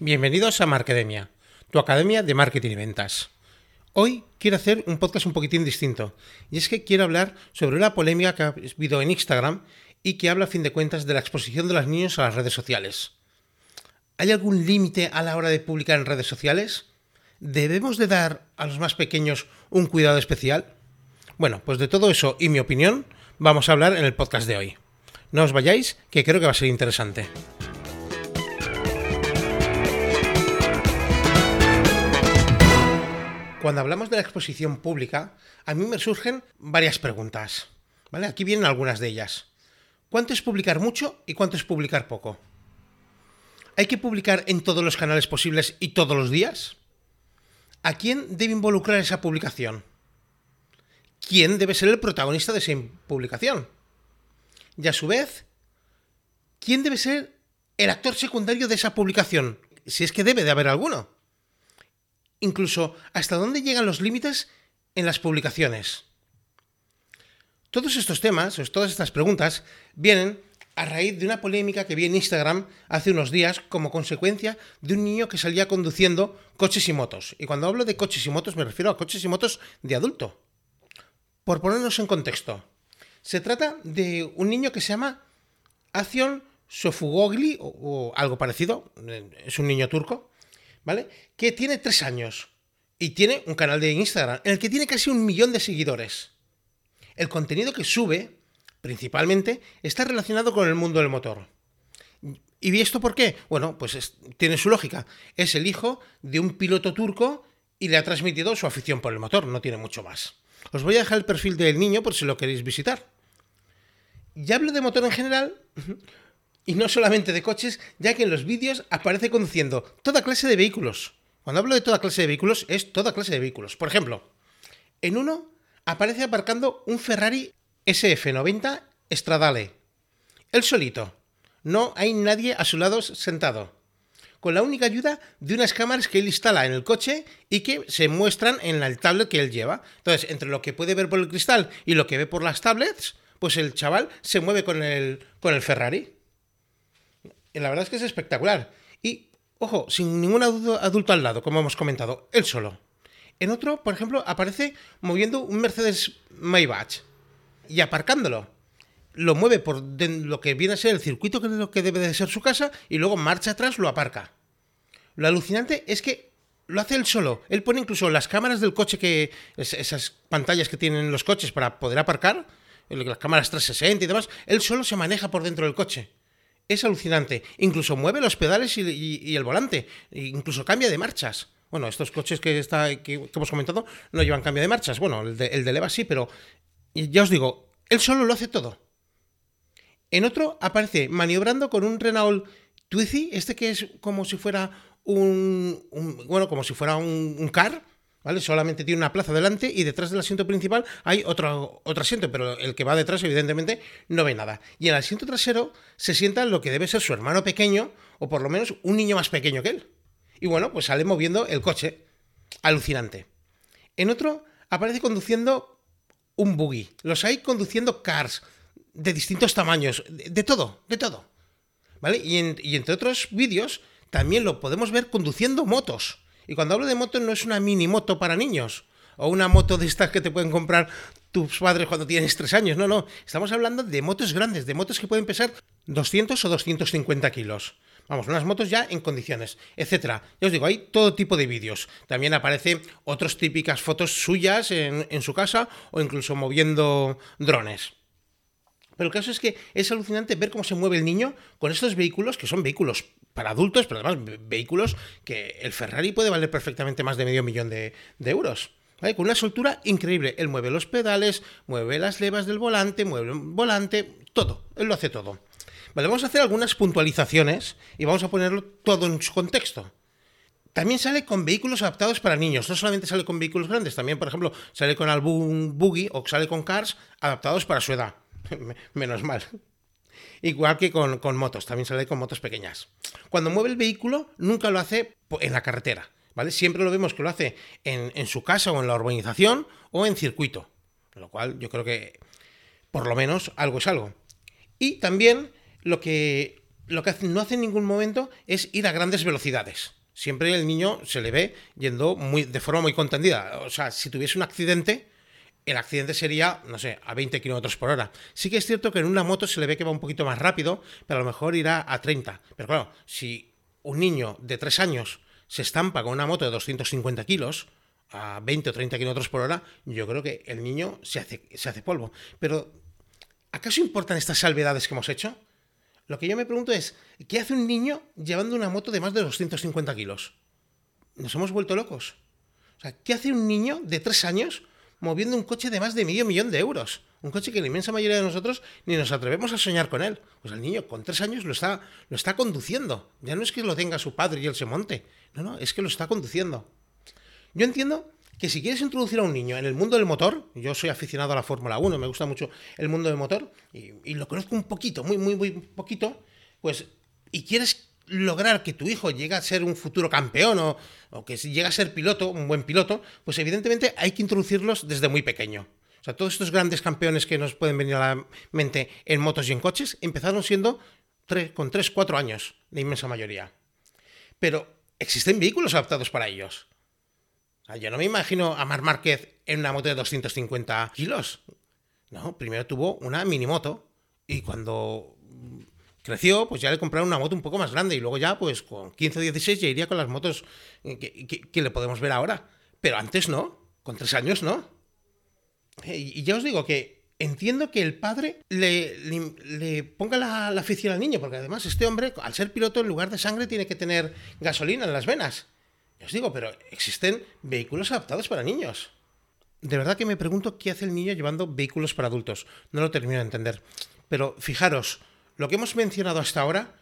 Bienvenidos a Markedemia, tu academia de marketing y ventas. Hoy quiero hacer un podcast un poquitín distinto, y es que quiero hablar sobre una polémica que ha habido en Instagram y que habla a fin de cuentas de la exposición de los niños a las redes sociales. ¿Hay algún límite a la hora de publicar en redes sociales? ¿Debemos de dar a los más pequeños un cuidado especial? Bueno, pues de todo eso y mi opinión vamos a hablar en el podcast de hoy. No os vayáis, que creo que va a ser interesante. Cuando hablamos de la exposición pública, a mí me surgen varias preguntas. ¿vale? Aquí vienen algunas de ellas. ¿Cuánto es publicar mucho y cuánto es publicar poco? ¿Hay que publicar en todos los canales posibles y todos los días? ¿A quién debe involucrar esa publicación? ¿Quién debe ser el protagonista de esa publicación? Y a su vez, ¿quién debe ser el actor secundario de esa publicación? Si es que debe de haber alguno incluso hasta dónde llegan los límites en las publicaciones. Todos estos temas, o todas estas preguntas, vienen a raíz de una polémica que vi en Instagram hace unos días como consecuencia de un niño que salía conduciendo coches y motos. Y cuando hablo de coches y motos me refiero a coches y motos de adulto. Por ponernos en contexto, se trata de un niño que se llama Acion Sofugogli o, o algo parecido, es un niño turco, ¿vale? Que tiene tres años y tiene un canal de Instagram en el que tiene casi un millón de seguidores. El contenido que sube, principalmente, está relacionado con el mundo del motor. ¿Y esto por qué? Bueno, pues tiene su lógica. Es el hijo de un piloto turco y le ha transmitido su afición por el motor, no tiene mucho más. Os voy a dejar el perfil del niño por si lo queréis visitar. Ya hablo de motor en general, y no solamente de coches, ya que en los vídeos aparece conduciendo toda clase de vehículos. Cuando hablo de toda clase de vehículos, es toda clase de vehículos. Por ejemplo, en uno aparece aparcando un Ferrari SF90 Stradale. Él solito. No hay nadie a su lado sentado. Con la única ayuda de unas cámaras que él instala en el coche y que se muestran en el tablet que él lleva. Entonces, entre lo que puede ver por el cristal y lo que ve por las tablets, pues el chaval se mueve con el, con el Ferrari la verdad es que es espectacular. Y, ojo, sin ningún adulto al lado, como hemos comentado, él solo. En otro, por ejemplo, aparece moviendo un Mercedes Maybach y aparcándolo. Lo mueve por lo que viene a ser el circuito que es lo que debe de ser su casa y luego marcha atrás, lo aparca. Lo alucinante es que lo hace él solo. Él pone incluso las cámaras del coche que. esas pantallas que tienen los coches para poder aparcar, las cámaras 360 y demás. Él solo se maneja por dentro del coche es alucinante. Incluso mueve los pedales y, el volante. E incluso cambia de marchas. Bueno, estos coches que, está, que, hemos comentado no llevan cambio de marchas. Bueno, el de, el de Leva sí, pero ya os digo, él solo lo hace todo. En otro aparece maniobrando con un Renault Twizy, este que es como si fuera un, bueno, como si fuera un car, Solamente tiene una plaza delante y detrás del asiento principal hay otro, otro asiento, pero el que va detrás, evidentemente, no ve nada. Y en el asiento trasero se sienta lo que debe ser su hermano pequeño, o por lo menos un niño más pequeño que él. Y bueno, pues sale moviendo el coche. Alucinante. En otro aparece conduciendo un buggy. Los hay conduciendo cars de distintos tamaños, de, todo, de todo. ¿Vale? Y, y entre otros vídeos también lo podemos ver conduciendo motos. Y cuando hablo de moto no es una mini moto para niños o una moto de estas que te pueden comprar tus padres cuando tienes tres años. No, no. Estamos hablando de motos grandes, de motos que pueden pesar 200 o 250 kilos. Vamos, unas motos ya en condiciones, etcétera. Ya os digo, hay todo tipo de vídeos. También aparecen otras típicas fotos suyas en, en su casa o incluso moviendo drones. Pero el caso es que es alucinante ver cómo se mueve el niño con estos vehículos, que son vehículos para adultos, pero además vehículos que el Ferrari puede valer perfectamente más de medio millón de, euros. Con una soltura increíble. Él mueve los pedales, mueve las levas del volante, mueve el volante, todo. Él lo hace todo. Vamos a hacer algunas puntualizaciones y vamos a ponerlo todo en su contexto. También sale con vehículos adaptados para niños. No solamente sale con vehículos grandes, también, por ejemplo, sale con algún buggy o sale con cars adaptados para su edad. Menos mal. Igual que con, motos, también sale con motos pequeñas. Cuando mueve el vehículo, nunca lo hace en la carretera, ¿vale? Siempre lo vemos que lo hace en, su casa o en la urbanización o en circuito. Lo cual yo creo que por lo menos algo es algo. Y también lo que lo que no hace en ningún momento es ir a grandes velocidades. Siempre el niño se le ve yendo muy, de forma muy contendida. O sea, si tuviese un accidente, el accidente sería, no sé, a 20 kilómetros por hora. Sí que es cierto que en una moto se le ve que va un poquito más rápido, pero a lo mejor irá a 30. Pero claro, si un niño de 3 años se estampa con una moto de 250 kilos a 20 o 30 kilómetros por hora, yo creo que el niño se hace, se hace polvo. Pero, ¿acaso importan estas salvedades que hemos hecho? Lo que yo me pregunto es, ¿qué hace un niño llevando una moto de más de 250 kilos? ¿Nos hemos vuelto locos? O sea, ¿qué hace un niño de 3 años moviendo un coche de más de medio millón de euros? Un coche que la inmensa mayoría de nosotros ni nos atrevemos a soñar con él. Pues el niño con tres años lo está, lo está conduciendo. Ya no es que lo tenga su padre y él se monte. No, no, es que lo está conduciendo. Yo entiendo que si quieres introducir a un niño en el mundo del motor, yo soy aficionado a la Fórmula 1, me gusta mucho el mundo del motor, y, lo conozco un poquito, muy, muy, muy poquito, pues, y quieres lograr que tu hijo llegue a ser un futuro campeón o, que llegue a ser piloto, un buen piloto, pues evidentemente hay que introducirlos desde muy pequeño. O sea, todos estos grandes campeones que nos pueden venir a la mente en motos y en coches empezaron siendo con 3, 4 años, la inmensa mayoría. Pero existen vehículos adaptados para ellos. yo no me imagino a Mar Márquez en una moto de 250 kilos. No, primero tuvo una mini moto y cuando creció, pues ya le compraron una moto un poco más grande y luego ya, pues con 15 o 16 ya iría con las motos que, le podemos ver ahora. Pero antes no, con 3 años no. Y ya os digo que entiendo que el padre le, ponga la, afición al niño, porque además este hombre, al ser piloto, en lugar de sangre, tiene que tener gasolina en las venas. Os digo, pero existen vehículos adaptados para niños. De verdad que me pregunto qué hace el niño llevando vehículos para adultos. No lo termino de entender. Pero fijaros, lo que hemos mencionado hasta ahora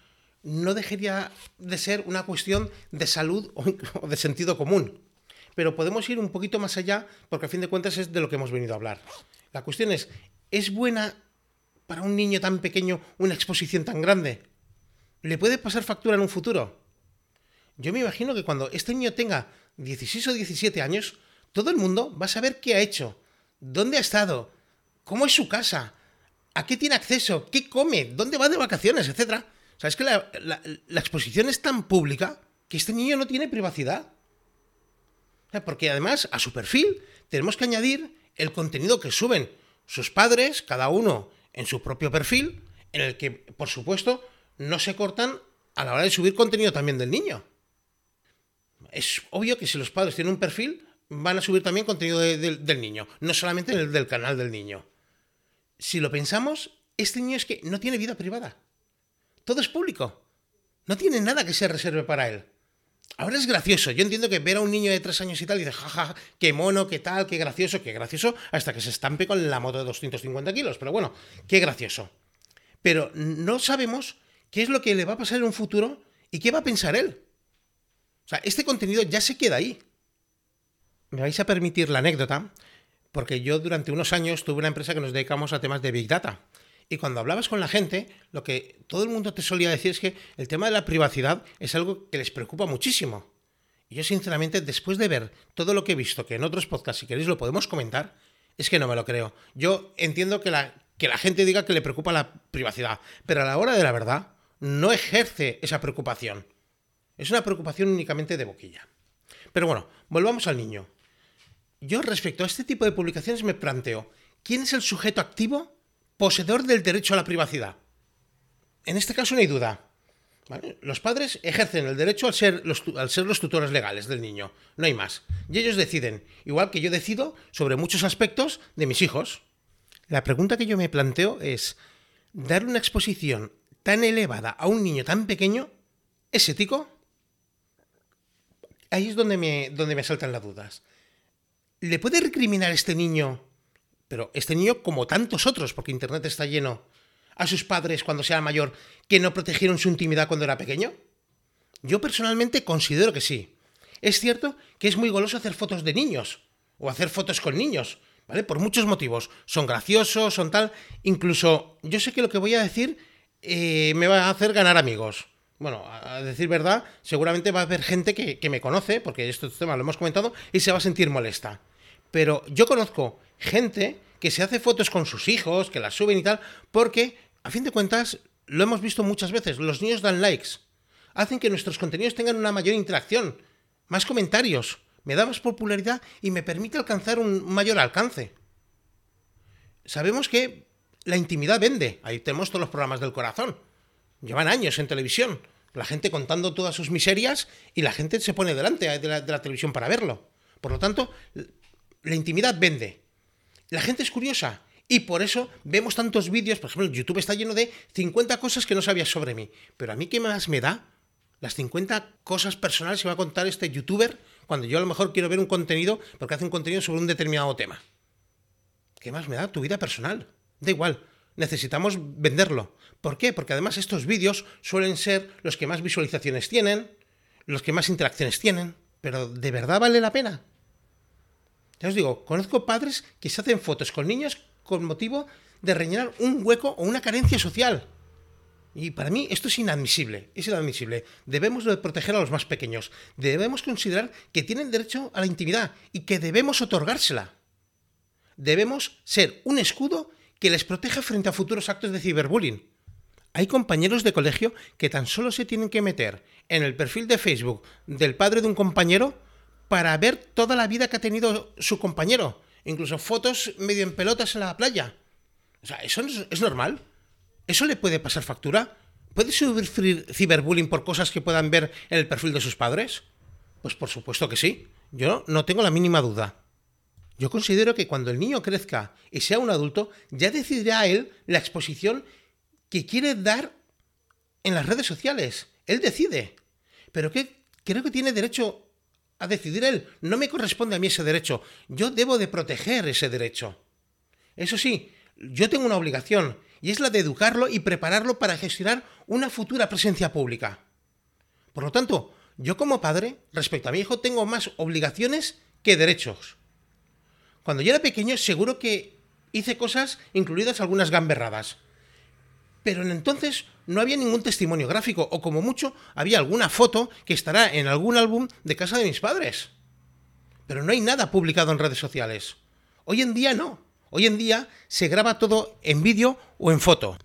no dejaría de ser una cuestión de salud o de sentido común pero podemos ir un poquito más allá porque a fin de cuentas es de lo que hemos venido a hablar. La cuestión es, ¿es buena para un niño tan pequeño una exposición tan grande? ¿Le puede pasar factura en un futuro? Yo me imagino que cuando este niño tenga 16 o 17 años, todo el mundo va a saber qué ha hecho, dónde ha estado, cómo es su casa, a qué tiene acceso, qué come, dónde va de vacaciones, etc. O sea, es que la, la exposición es tan pública que este niño no tiene privacidad. Porque además a su perfil tenemos que añadir el contenido que suben sus padres, cada uno en su propio perfil, en el que, por supuesto, no se cortan a la hora de subir contenido también del niño. Es obvio que si los padres tienen un perfil, van a subir también contenido del niño, no solamente el del canal del niño. Si lo pensamos, este niño es que no tiene vida privada. Todo es público. No tiene nada que se reserve para él. Ahora es gracioso. Yo entiendo que ver a un niño de tres años y tal y dice, jaja, qué mono, qué tal, qué gracioso, qué gracioso, hasta que se estampe con la moto de 250 kilos. Pero bueno, qué gracioso. Pero no sabemos qué es lo que le va a pasar en un futuro y qué va a pensar él. O sea, este contenido ya se queda ahí. Me vais a permitir la anécdota, porque yo durante unos años tuve una empresa que nos dedicamos a temas de Big Data. Y cuando hablabas con la gente, lo que todo el mundo te solía decir es que el tema de la privacidad es algo que les preocupa muchísimo. Y yo, sinceramente, después de ver todo lo que he visto, que en otros podcasts, si queréis, lo podemos comentar, es que no me lo creo. Yo entiendo que la, que la gente diga que le preocupa la privacidad, pero a la hora de la verdad, no ejerce esa preocupación. Es una preocupación únicamente de boquilla. Pero bueno, volvamos al niño. Yo respecto a este tipo de publicaciones me planteo, ¿quién es el sujeto activo poseedor del derecho a la privacidad. En este caso no hay duda. Los padres ejercen el derecho al ser, los, tutores legales del niño, no hay más. Y ellos deciden, igual que yo decido sobre muchos aspectos de mis hijos. La pregunta que yo me planteo es, ¿dar una exposición tan elevada a un niño tan pequeño es ético? Ahí es donde me saltan las dudas. ¿Le puede recriminar este niño pero este niño, como tantos otros, porque Internet está lleno, a sus padres cuando sea mayor, que no protegieron su intimidad cuando era pequeño? Yo personalmente considero que sí. Es cierto que es muy goloso hacer fotos de niños, o hacer fotos con niños, ¿vale? Por muchos motivos. Son graciosos, son tal. Incluso, yo sé que lo que voy a decir eh, me va a hacer ganar amigos. Bueno, a decir verdad, seguramente va a haber gente que, que me conoce, porque este tema lo hemos comentado, y se va a sentir molesta. Pero yo conozco gente que se hace fotos con sus hijos, que las suben y tal, porque, a fin de cuentas, lo hemos visto muchas veces, los niños dan likes, hacen que nuestros contenidos tengan una mayor interacción, más comentarios, me da más popularidad y me permite alcanzar un mayor alcance. Sabemos que la intimidad vende, ahí tenemos todos los programas del corazón, llevan años en televisión, la gente contando todas sus miserias y la gente se pone delante de la, televisión para verlo. Por lo tanto, la intimidad vende. La gente es curiosa, y por eso vemos tantos vídeos, por ejemplo, YouTube está lleno de 50 cosas que no sabías sobre mí. Pero a mí, ¿qué más me da? Las 50 cosas personales que va a contar este youtuber cuando yo a lo mejor quiero ver un contenido porque hace un contenido sobre un determinado tema. ¿Qué más me da tu vida personal? Da igual, necesitamos venderlo. ¿Por qué? Porque además estos vídeos suelen ser los que más visualizaciones tienen, los que más interacciones tienen, pero ¿de verdad vale la pena? Ya os digo, conozco padres que se hacen fotos con niños con motivo de rellenar un hueco o una carencia social. Y para mí esto es inadmisible, es inadmisible. Debemos de proteger a los más pequeños. Debemos considerar que tienen derecho a la intimidad y que debemos otorgársela. Debemos ser un escudo que les proteja frente a futuros actos de ciberbullying. Hay compañeros de colegio que tan solo se tienen que meter en el perfil de Facebook del padre de un compañero para ver toda la vida que ha tenido su compañero incluso fotos medio en pelotas en la playa. O sea, ¿eso es, normal? ¿Eso le puede pasar factura? ¿Puede sufrir ciberbullying por cosas que puedan ver en el perfil de sus padres? Pues por supuesto que sí. Yo no tengo la mínima duda. Yo considero que cuando el niño crezca y sea un adulto, ya decidirá él la exposición que quiere dar en las redes sociales. Él decide. Pero que creo que tiene derecho a decidir él. No me corresponde a mí ese derecho. Yo debo de proteger ese derecho. Eso sí, yo tengo una obligación, y es la de educarlo y prepararlo para gestionar una futura presencia pública. Por lo tanto, yo como padre, respecto a mi hijo, tengo más obligaciones que derechos. Cuando yo era pequeño, seguro que hice cosas, incluidas algunas gamberradas. Pero en entonces no había ningún testimonio gráfico, o como mucho había alguna foto que estará en algún álbum de casa de mis padres. Pero no hay nada publicado en redes sociales. Hoy en día no. Hoy en día se graba todo en vídeo o en foto.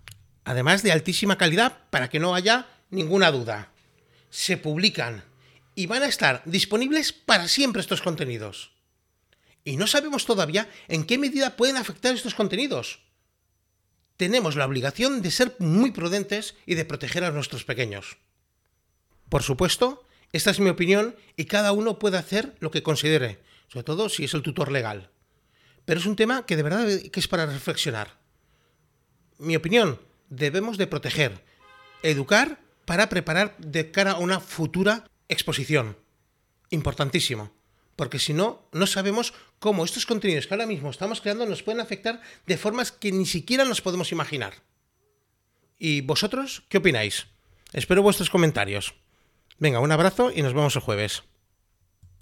Además de altísima calidad para que no haya ninguna duda. Se publican y van a estar disponibles para siempre estos contenidos. Y no sabemos todavía en qué medida pueden afectar estos contenidos tenemos la obligación de ser muy prudentes y de proteger a nuestros pequeños. Por supuesto, esta es mi opinión y cada uno puede hacer lo que considere, sobre todo si es el tutor legal. Pero es un tema que de verdad que es para reflexionar. Mi opinión, debemos de proteger, educar para preparar de cara a una futura exposición. Importantísimo porque si no, no sabemos cómo estos contenidos que ahora mismo estamos creando nos pueden afectar de formas que ni siquiera nos podemos imaginar. ¿Y vosotros qué opináis? Espero vuestros comentarios. Venga, un abrazo y nos vemos el jueves.